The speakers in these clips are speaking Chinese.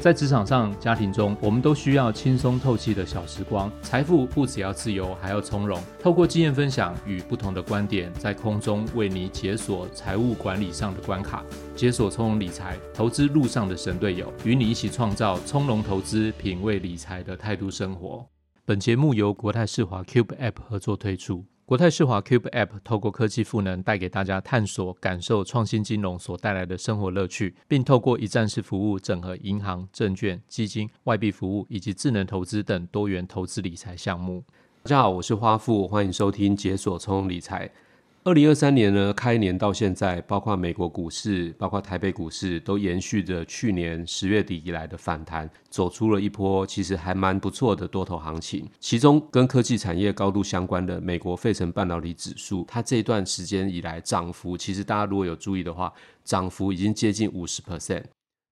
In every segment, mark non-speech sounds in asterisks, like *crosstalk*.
在职场上、家庭中，我们都需要轻松透气的小时光。财富不只要自由，还要从容。透过经验分享与不同的观点，在空中为你解锁财务管理上的关卡，解锁从容理财投资路上的神队友，与你一起创造从容投资、品味理财的态度生活。本节目由国泰世华 Cube App 合作推出。国泰世华 Cube App 透过科技赋能，带给大家探索、感受创新金融所带来的生活乐趣，并透过一站式服务，整合银行、证券、基金、外币服务以及智能投资等多元投资理财项目。大家好，我是花富，欢迎收听解锁聪理财。二零二三年呢，开年到现在，包括美国股市，包括台北股市，都延续着去年十月底以来的反弹，走出了一波其实还蛮不错的多头行情。其中跟科技产业高度相关的美国费城半导体指数，它这段时间以来涨幅，其实大家如果有注意的话，涨幅已经接近五十 percent。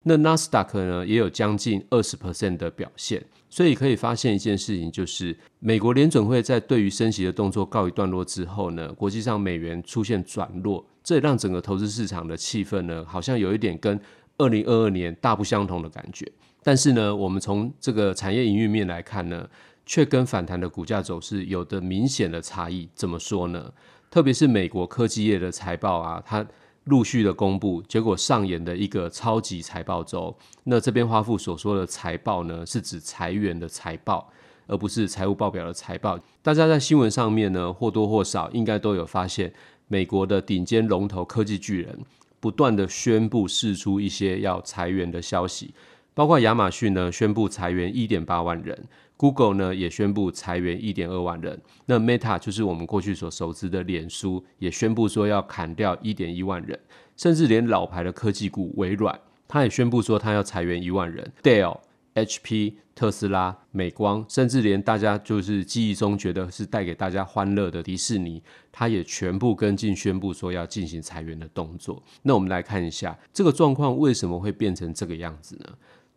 那纳斯达克呢，也有将近二十 percent 的表现，所以可以发现一件事情，就是美国联准会在对于升息的动作告一段落之后呢，国际上美元出现转弱，这也让整个投资市场的气氛呢，好像有一点跟二零二二年大不相同的感觉。但是呢，我们从这个产业营运面来看呢，却跟反弹的股价走势有的明显的差异。怎么说呢？特别是美国科技业的财报啊，它陆续的公布，结果上演的一个超级财报周。那这边花富所说的财报呢，是指裁员的财报，而不是财务报表的财报。大家在新闻上面呢，或多或少应该都有发现，美国的顶尖龙头科技巨人不断的宣布释出一些要裁员的消息，包括亚马逊呢宣布裁员一点八万人。Google 呢也宣布裁员一点二万人，那 Meta 就是我们过去所熟知的脸书，也宣布说要砍掉一点一万人，甚至连老牌的科技股微软，他也宣布说他要裁员一万人。Dell、HP、特斯拉、美光，甚至连大家就是记忆中觉得是带给大家欢乐的迪士尼，他也全部跟进宣布说要进行裁员的动作。那我们来看一下这个状况为什么会变成这个样子呢？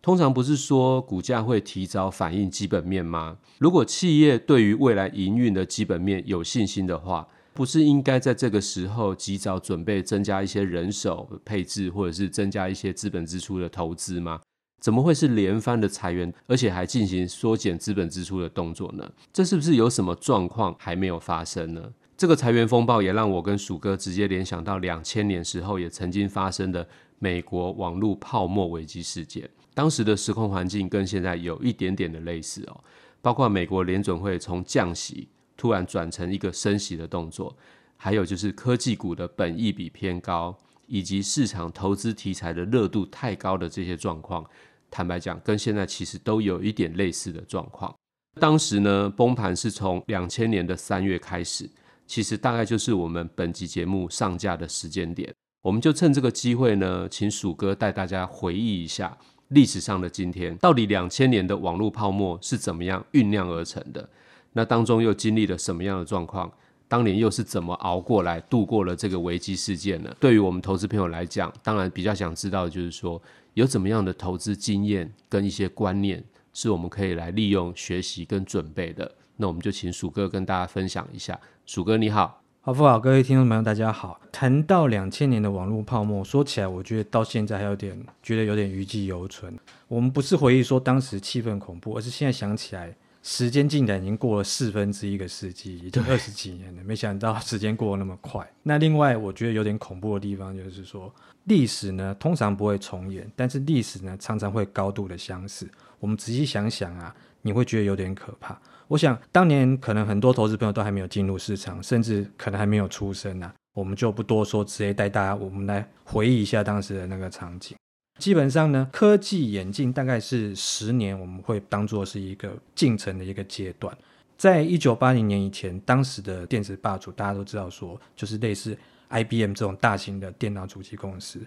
通常不是说股价会提早反映基本面吗？如果企业对于未来营运的基本面有信心的话，不是应该在这个时候及早准备增加一些人手配置，或者是增加一些资本支出的投资吗？怎么会是连番的裁员，而且还进行缩减资本支出的动作呢？这是不是有什么状况还没有发生呢？这个裁员风暴也让我跟鼠哥直接联想到两千年时候也曾经发生的美国网络泡沫危机事件。当时的时空环境跟现在有一点点的类似哦，包括美国联准会从降息突然转成一个升息的动作，还有就是科技股的本益比偏高，以及市场投资题材的热度太高的这些状况，坦白讲，跟现在其实都有一点类似的状况。当时呢，崩盘是从两千年的三月开始，其实大概就是我们本集节目上架的时间点，我们就趁这个机会呢，请鼠哥带大家回忆一下。历史上的今天，到底两千年的网络泡沫是怎么样酝酿而成的？那当中又经历了什么样的状况？当年又是怎么熬过来、度过了这个危机事件呢？对于我们投资朋友来讲，当然比较想知道的就是说，有怎么样的投资经验跟一些观念，是我们可以来利用、学习跟准备的。那我们就请鼠哥跟大家分享一下。鼠哥你好。花富好，各位听众朋友，大家好。谈到两千年的网络泡沫，说起来，我觉得到现在还有点觉得有点余悸犹存。我们不是回忆说当时气氛恐怖，而是现在想起来，时间竟然已经过了四分之一个世纪，已经二十几年了。没想到时间过得那么快。那另外，我觉得有点恐怖的地方就是说，历史呢通常不会重演，但是历史呢常常会高度的相似。我们仔细想想啊，你会觉得有点可怕。我想当年可能很多投资朋友都还没有进入市场，甚至可能还没有出生呢、我们就不多说，直接带大家我们来回忆一下当时的那个场景。基本上呢，科技演进大概是十年，我们会当做是一个进程的一个阶段。在一九八零年以前，当时的电子霸主大家都知道说，就是类似 IBM 这种大型的电脑主机公司。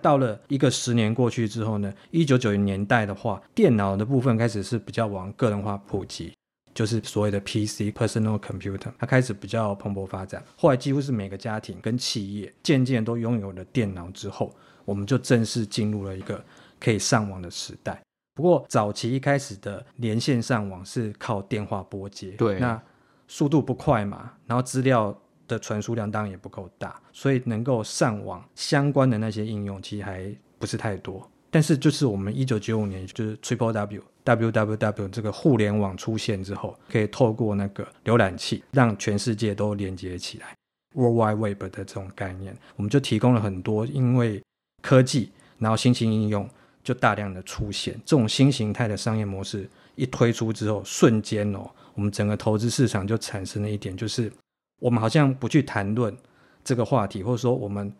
到了一个十年过去之后呢，一九九零年代的话，电脑的部分开始是比较往个人化普及。就是所谓的 PC personal computer，它开始比较蓬勃发展。后来几乎是每个家庭跟企业渐渐都拥有了电脑之后，我们就正式进入了一个可以上网的时代。不过早期一开始的连线上网是靠电话拨接，对，那速度不快嘛，然后资料的传输量当然也不够大，所以能够上网相关的那些应用其实还不是太多。但是就是我们一九九五年就是 Triple W W W W 这个互联网出现之后，可以透过那个浏览器让全世界都连接起来，World Wide Web 的这种概念，我们就提供了很多因为科技，然后新型应用就大量的出现，这种新形态的商业模式一推出之后，瞬间哦，我们整个投资市场就产生了一点，就是我们好像不去谈论这个话题，或者说我们。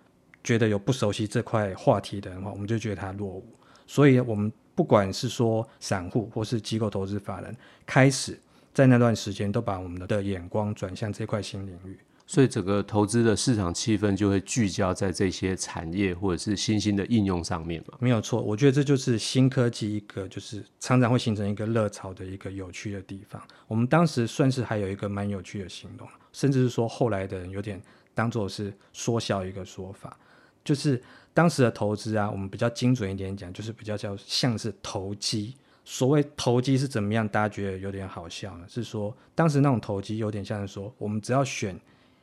觉得有不熟悉这块话题的人话，我们就觉得他落伍。所以，我们不管是说散户或是机构投资法人，开始在那段时间都把我们的眼光转向这块新领域。所以，整个投资的市场气氛就会聚焦在这些产业或者是新兴的应用上面嘛？没有错，我觉得这就是新科技一个就是常常会形成一个热潮的一个有趣的地方。我们当时算是还有一个蛮有趣的行动，甚至是说后来的人有点当做是缩小一个说法。就是当时的投资啊，我们比较精准一点讲，就是比较叫像是投机。所谓投机是怎么样？大家觉得有点好笑呢？是说当时那种投机有点像是说，我们只要选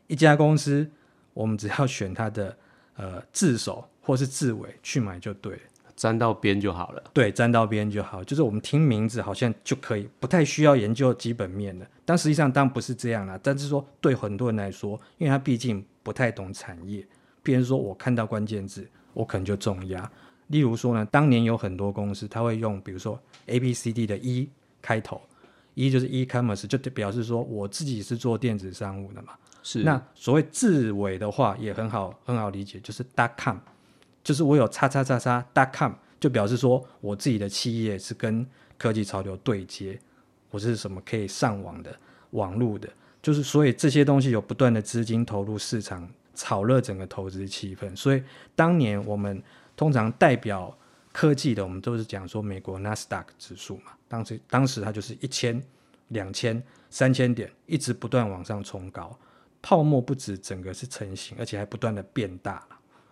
一家公司，我们只要选它的呃自首或是自尾去买就对了，沾到边就好了。对，沾到边就好，就是我们听名字好像就可以，不太需要研究基本面的。但实际上当然不是这样啦。但是说对很多人来说，因为他毕竟不太懂产业。比如说，我看到关键字，我可能就重压。例如说呢，当年有很多公司，他会用比如说 A B C D 的 E 开头，E 就是 E-commerce，就表示说我自己是做电子商务的嘛。是。那所谓字尾的话也很好，很好理解，就是 .com，就是我有叉叉叉叉 .com，就表示说我自己的企业是跟科技潮流对接，我是什么可以上网的网路的，就是所以这些东西有不断的资金投入市场。炒热整个投资气氛，所以当年我们通常代表科技的，我们都是讲说美国纳斯达克指数嘛。当时当时它就是一千、两千、三千点，一直不断往上冲高，泡沫不止整个是成型，而且还不断的变大。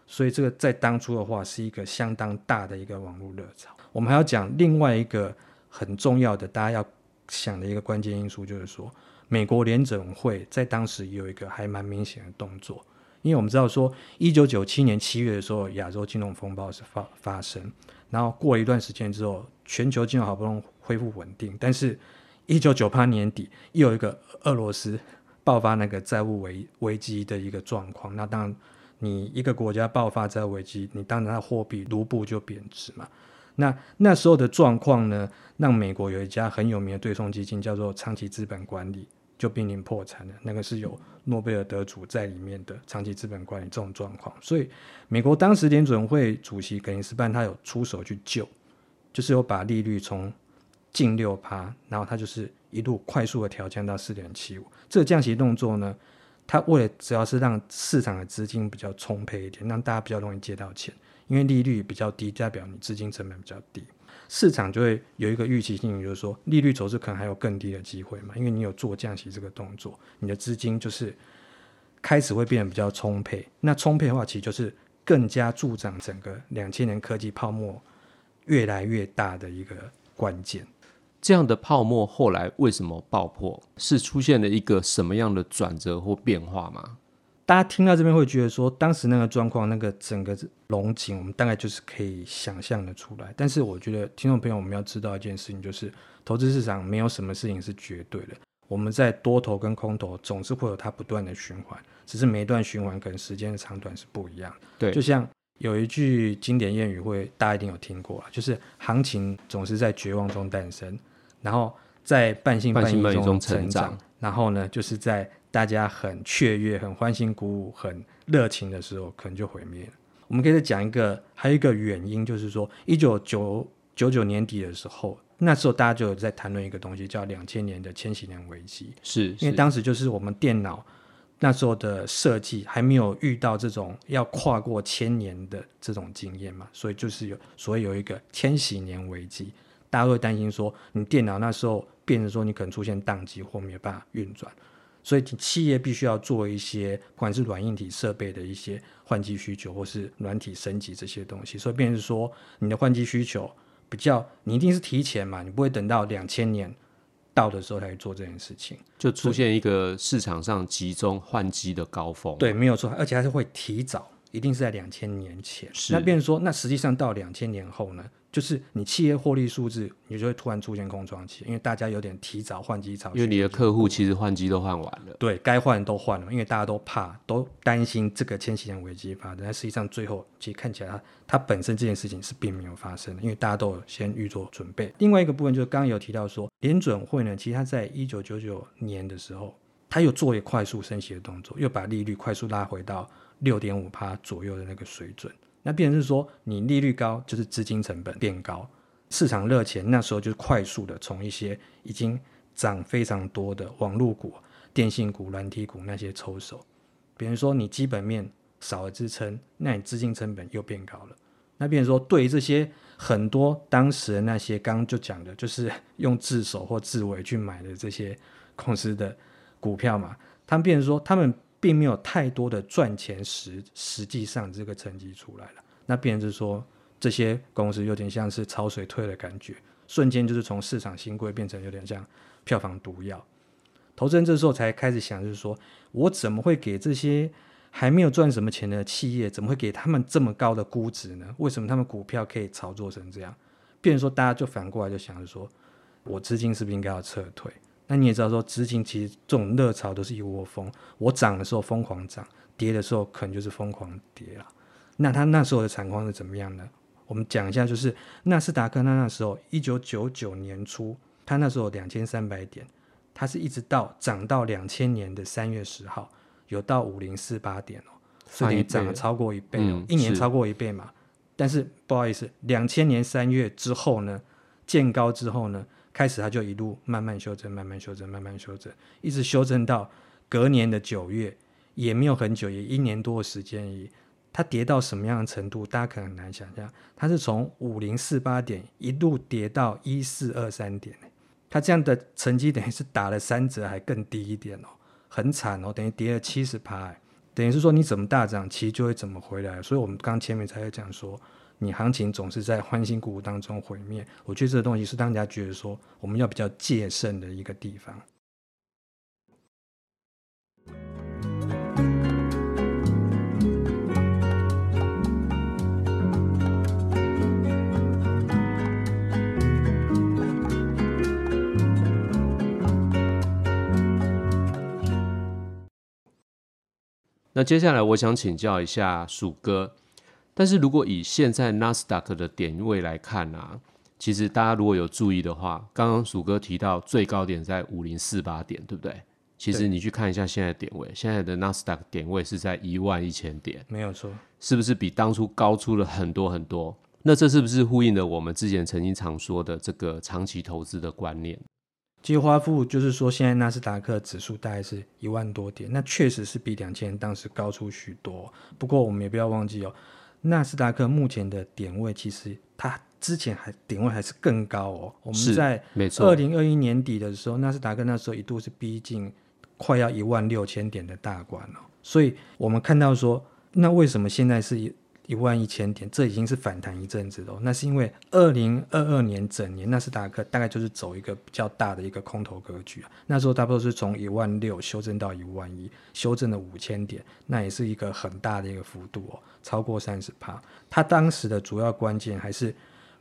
所以这个在当初的话是一个相当大的一个网络热潮。我们还要讲另外一个很重要的，大家要想的一个关键因素，就是说美国联准会在当时有一个还蛮明显的动作。因为我们知道说，一九九七年七月的时候，亚洲金融风暴是发发生，然后过一段时间之后，全球金融好不容易恢复稳定，但是，一九九八年底又有一个俄罗斯爆发那个债务危危机的一个状况。那当然，你一个国家爆发债务危机，你当然它货币卢布就贬值嘛。那那时候的状况呢，让美国有一家很有名的对冲基金叫做长期资本管理。就濒临破产了，那个是有诺贝尔得主在里面的长期资本管理这种状况，所以美国当时联准会主席格林斯潘他有出手去救，就是有把利率从近六趴，然后他就是一路快速的调降到四点七五。这个降息动作呢，他为了主要是让市场的资金比较充沛一点，让大家比较容易借到钱，因为利率比较低，代表你资金成本比较低。市场就会有一个预期性，就是说利率走势可能还有更低的机会嘛，因为你有做降息这个动作，你的资金就是开始会变得比较充沛。那充沛的话，其实就是更加助长整个两千年科技泡沫越来越大的一个关键。这样的泡沫后来为什么爆破？是出现了一个什么样的转折或变化吗？大家听到这边会觉得说，当时那个状况，那个整个龙井，我们大概就是可以想象的出来。但是我觉得听众朋友，我们要知道一件事情，就是投资市场没有什么事情是绝对的。我们在多头跟空头总是会有它不断的循环，只是每一段循环可能时间的长短是不一样。对，就像有一句经典谚语，会大家一定有听过，就是行情总是在绝望中诞生，然后在半信半疑中成长，然后呢，就是在。大家很雀跃、很欢欣鼓舞、很热情的时候，可能就毁灭了。我们可以再讲一个，还有一个原因，就是说，一九九九九年底的时候，那时候大家就有在谈论一个东西，叫两千年的千禧年危机。是，因为当时就是我们电脑那时候的设计还没有遇到这种要跨过千年的这种经验嘛，所以就是有，所以有一个千禧年危机，大家会担心说，你电脑那时候变成说你可能出现宕机或没有办法运转。所以企业必须要做一些，不管是软硬体设备的一些换机需求，或是软体升级这些东西。所以变成说，你的换机需求比较，你一定是提前嘛，你不会等到两千年到的时候才去做这件事情，就出现一个市场上集中换机的高峰。对，没有错，而且还是会提早，一定是在两千年前。是。那变成说，那实际上到两千年后呢？就是你企业获利数字，你就会突然出现空窗期，因为大家有点提早换机潮。因为你的客户其实换机都换完了，对该换都换了，因为大家都怕，都担心这个千禧年危机发生。但实际上最后其实看起来它，它本身这件事情是并没有发生的，因为大家都有先预做准备。另外一个部分就是刚刚有提到说，联准会呢，其实它在一九九九年的时候，它又做一个快速升息的动作，又把利率快速拉回到六点五趴左右的那个水准。那变成是说，你利率高，就是资金成本变高，市场热钱那时候就是快速的从一些已经涨非常多的网络股、电信股、软体股那些抽手。比如说你基本面少了支撑，那你资金成本又变高了。那变成说，对于这些很多当时的那些刚就讲的，就是 *laughs* 用自首或自尾去买的这些公司的股票嘛，他们变成说他们。并没有太多的赚钱实实际上这个成绩出来了，那变成是说这些公司有点像是潮水退的感觉，瞬间就是从市场新贵变成有点像票房毒药。投资人这时候才开始想，就是说我怎么会给这些还没有赚什么钱的企业，怎么会给他们这么高的估值呢？为什么他们股票可以炒作成这样？变成说大家就反过来就想着说，我资金是不是应该要撤退？那你也知道，说资金其实这种热潮都是一窝蜂，我涨的时候疯狂涨，跌的时候可能就是疯狂跌了。那他那时候的惨况是怎么样呢？我们讲一下，就是纳斯达克，那那时候一九九九年初，他那时候两千三百点，它是一直到涨到两千年的三月十号，有到五零四八点哦，所以涨了超过一倍哦，一年超过一倍嘛。但是不好意思，两千年三月之后呢，见高之后呢？开始，它就一路慢慢修正，慢慢修正，慢慢修正，一直修正到隔年的九月，也没有很久，也一年多的时间而已。它跌到什么样的程度，大家可能很难想象。它是从五零四八点一路跌到一四二三点，它这样的成绩等于是打了三折，还更低一点哦，很惨哦，等于跌了七十趴，等于是说你怎么大涨，其实就会怎么回来。所以我们刚前面才会讲说。你行情总是在欢欣鼓舞当中毁灭，我觉得这个东西是让人家觉得说我们要比较戒慎的一个地方。那接下来我想请教一下鼠哥。但是如果以现在纳斯达克的点位来看啊，其实大家如果有注意的话，刚刚鼠哥提到最高点在五零四八点，对不对？其实你去看一下现在点位，现在的纳斯达克点位是在一万一千点，没有错，是不是比当初高出了很多很多？那这是不是呼应了我们之前曾经常说的这个长期投资的观念？其实花富就是说，现在纳斯达克指数大概是一万多点，那确实是比两千年当时高出许多。不过我们也不要忘记哦。纳斯达克目前的点位，其实它之前还点位还是更高哦。我们在二零二一年底的时候，纳斯达克那时候一度是逼近快要一万六千点的大关了。所以我们看到说，那为什么现在是一？万一千点，这已经是反弹一阵子了。那是因为二零二二年整年纳斯达克大概就是走一个比较大的一个空头格局啊。那时候差不多是从一万六修正到一万一，修正了五千点，那也是一个很大的一个幅度哦，超过三十趴。它当时的主要关键还是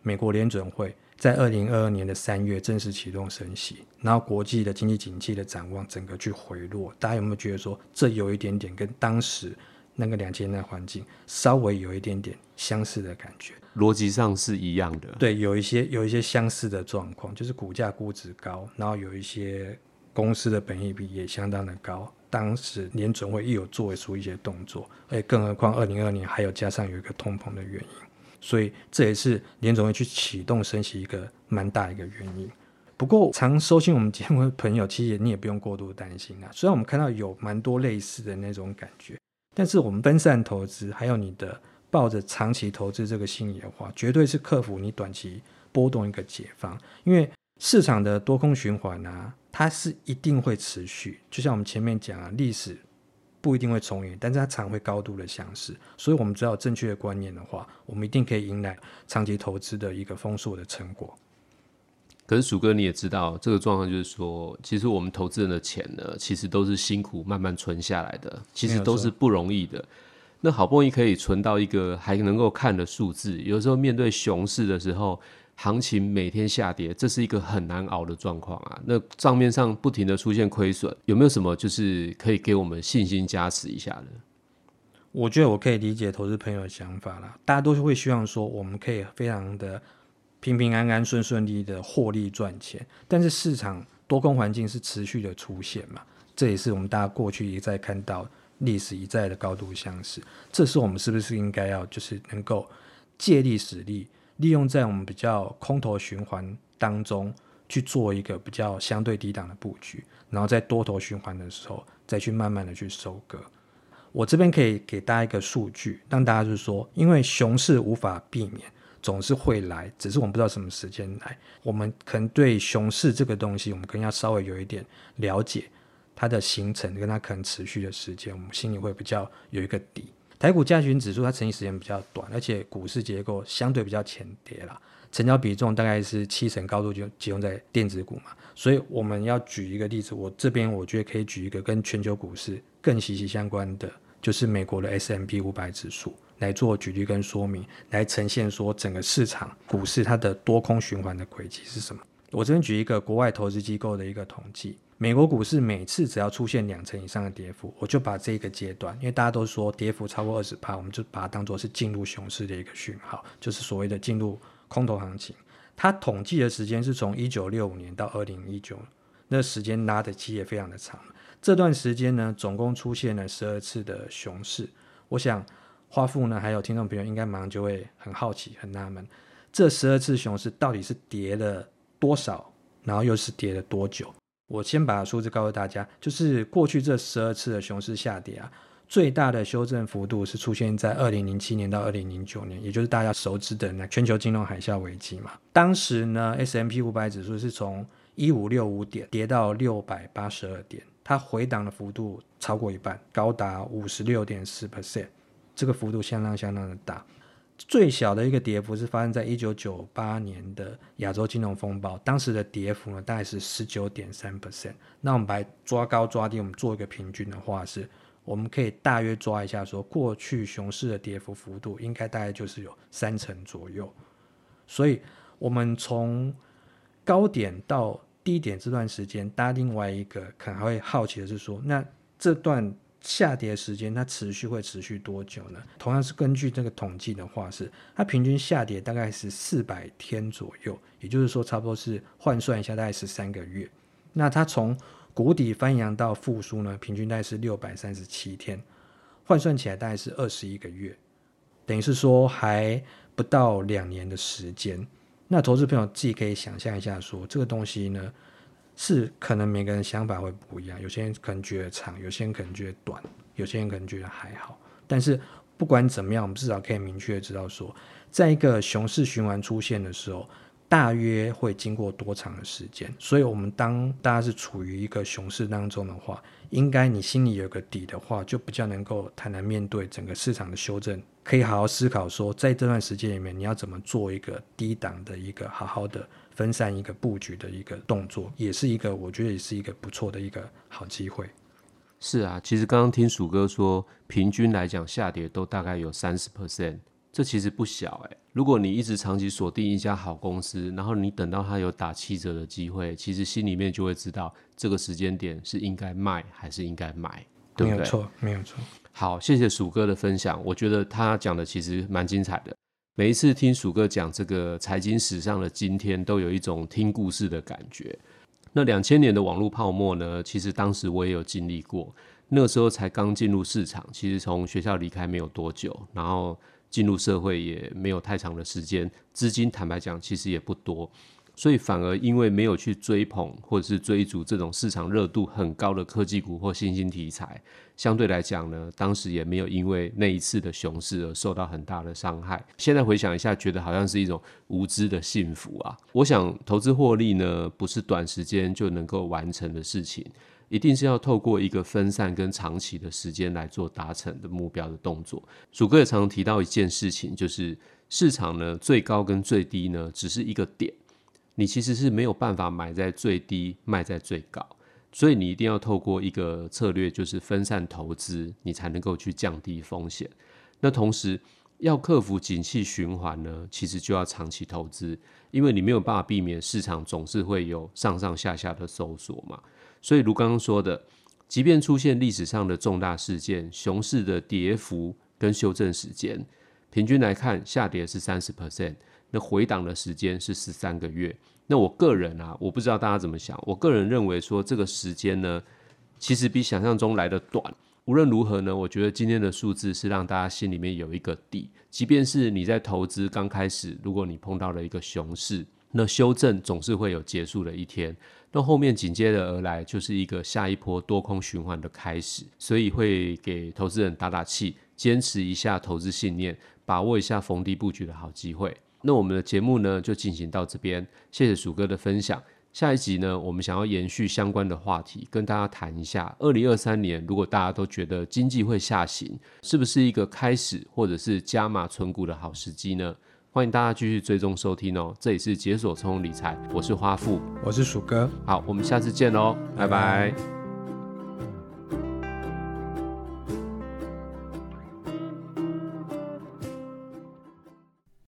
美国联准会在二零二二年的三月正式启动升息，然后国际的经济景气的展望整个去回落。大家有没有觉得说这有一点点跟当时？那个两千年的环境稍微有一点点相似的感觉，逻辑上是一样的。对，有一些有一些相似的状况，就是股价估值高，然后有一些公司的本益比也相当的高。当时联准会亦有做出一些动作，而且更何况二零二二年还有加上有一个通膨的原因，所以这也是联总会去启动升息一个蛮大一个原因。不过常收听我们节目的朋友，其实你也不用过度担心啊。虽然我们看到有蛮多类似的那种感觉。但是我们分散投资，还有你的抱着长期投资这个心理的话，绝对是克服你短期波动一个解放。因为市场的多空循环啊，它是一定会持续。就像我们前面讲啊，历史不一定会重演，但是它常会高度的相似。所以，我们只要正确的观念的话，我们一定可以迎来长期投资的一个丰硕的成果。可是，鼠哥你也知道，这个状况就是说，其实我们投资人的钱呢，其实都是辛苦慢慢存下来的，其实都是不容易的。那好不容易可以存到一个还能够看的数字，有时候面对熊市的时候。行情每天下跌，这是一个很难熬的状况啊。那账面上不停的出现亏损，有没有什么就是可以给我们信心加持一下的？我觉得我可以理解投资朋友的想法啦。大家都是会希望说，我们可以非常的平平安安、顺顺利利的获利赚钱。但是市场多空环境是持续的出现嘛，这也是我们大家过去一再看到历史一再的高度相似。这时候我们是不是应该要就是能够借力使力？利用在我们比较空头循环当中去做一个比较相对低档的布局，然后在多头循环的时候再去慢慢的去收割。我这边可以给大家一个数据，让大家就是说，因为熊市无法避免，总是会来，只是我们不知道什么时间来。我们可能对熊市这个东西，我们可能要稍微有一点了解它的形成跟它可能持续的时间，我们心里会比较有一个底。台股加权指数它成立时间比较短，而且股市结构相对比较浅碟啦，成交比重大概是七成，高度就集中在电子股嘛。所以我们要举一个例子，我这边我觉得可以举一个跟全球股市更息息相关的，就是美国的 S M P 五百指数来做举例跟说明，来呈现说整个市场股市它的多空循环的轨迹是什么。我这边举一个国外投资机构的一个统计。美国股市每次只要出现两成以上的跌幅，我就把这个阶段，因为大家都说跌幅超过二十趴，我们就把它当做是进入熊市的一个讯号，就是所谓的进入空头行情。它统计的时间是从一九六五年到二零一九，那时间拉的期也非常的长。这段时间呢，总共出现了十二次的熊市。我想花富呢，还有听众朋友应该马上就会很好奇、很纳闷，这十二次熊市到底是跌了多少，然后又是跌了多久？我先把数字告诉大家，就是过去这十二次的熊市下跌啊，最大的修正幅度是出现在二零零七年到二零零九年，也就是大家熟知的那全球金融海啸危机嘛。当时呢，S M P 五百指数是从一五六五点跌到六百八十二点，它回档的幅度超过一半，高达五十六点四 percent，这个幅度相当相当的大。最小的一个跌幅是发生在一九九八年的亚洲金融风暴，当时的跌幅呢大概是十九点三 percent。那我们把抓高抓低，我们做一个平均的话是，我们可以大约抓一下说，过去熊市的跌幅幅度应该大概就是有三成左右。所以，我们从高点到低点这段时间，大家另外一个可能还会好奇的是说，那这段。下跌时间它持续会持续多久呢？同样是根据这个统计的话是，它平均下跌大概是四百天左右，也就是说差不多是换算一下大概是三个月。那它从谷底翻扬到复苏呢，平均大概是六百三十七天，换算起来大概是二十一个月，等于是说还不到两年的时间。那投资朋友自己可以想象一下，说这个东西呢？是可能每个人想法会不一样，有些人可能觉得长，有些人可能觉得短，有些人可能觉得还好。但是不管怎么样，我们至少可以明确知道说，在一个熊市循环出现的时候，大约会经过多长的时间。所以，我们当大家是处于一个熊市当中的话，应该你心里有个底的话，就比较能够坦然面对整个市场的修正，可以好好思考说，在这段时间里面，你要怎么做一个低档的一个好好的。分散一个布局的一个动作，也是一个我觉得也是一个不错的一个好机会。是啊，其实刚刚听鼠哥说，平均来讲下跌都大概有三十 percent，这其实不小哎。如果你一直长期锁定一家好公司，然后你等到它有打七折的机会，其实心里面就会知道这个时间点是应该卖还是应该买，对不对？没有错，没有错。好，谢谢鼠哥的分享，我觉得他讲的其实蛮精彩的。每一次听鼠哥讲这个财经史上的今天，都有一种听故事的感觉。那两千年的网络泡沫呢？其实当时我也有经历过，那个时候才刚进入市场，其实从学校离开没有多久，然后进入社会也没有太长的时间，资金坦白讲其实也不多。所以反而因为没有去追捧或者是追逐这种市场热度很高的科技股或新兴题材，相对来讲呢，当时也没有因为那一次的熊市而受到很大的伤害。现在回想一下，觉得好像是一种无知的幸福啊！我想投资获利呢，不是短时间就能够完成的事情，一定是要透过一个分散跟长期的时间来做达成的目标的动作。鼠哥也常常提到一件事情，就是市场呢，最高跟最低呢，只是一个点。你其实是没有办法买在最低，卖在最高，所以你一定要透过一个策略，就是分散投资，你才能够去降低风险。那同时要克服景气循环呢，其实就要长期投资，因为你没有办法避免市场总是会有上上下下的搜索嘛。所以如刚刚说的，即便出现历史上的重大事件，熊市的跌幅跟修正时间，平均来看下跌是三十 percent。那回档的时间是十三个月。那我个人啊，我不知道大家怎么想。我个人认为说，这个时间呢，其实比想象中来得短。无论如何呢，我觉得今天的数字是让大家心里面有一个底。即便是你在投资刚开始，如果你碰到了一个熊市，那修正总是会有结束的一天。那后面紧接着而来就是一个下一波多空循环的开始。所以会给投资人打打气，坚持一下投资信念，把握一下逢低布局的好机会。那我们的节目呢，就进行到这边，谢谢鼠哥的分享。下一集呢，我们想要延续相关的话题，跟大家谈一下，二零二三年如果大家都觉得经济会下行，是不是一个开始或者是加码存股的好时机呢？欢迎大家继续追踪收听哦。这里是解锁充理财，我是花富，我是鼠哥，好，我们下次见喽，拜拜。拜拜。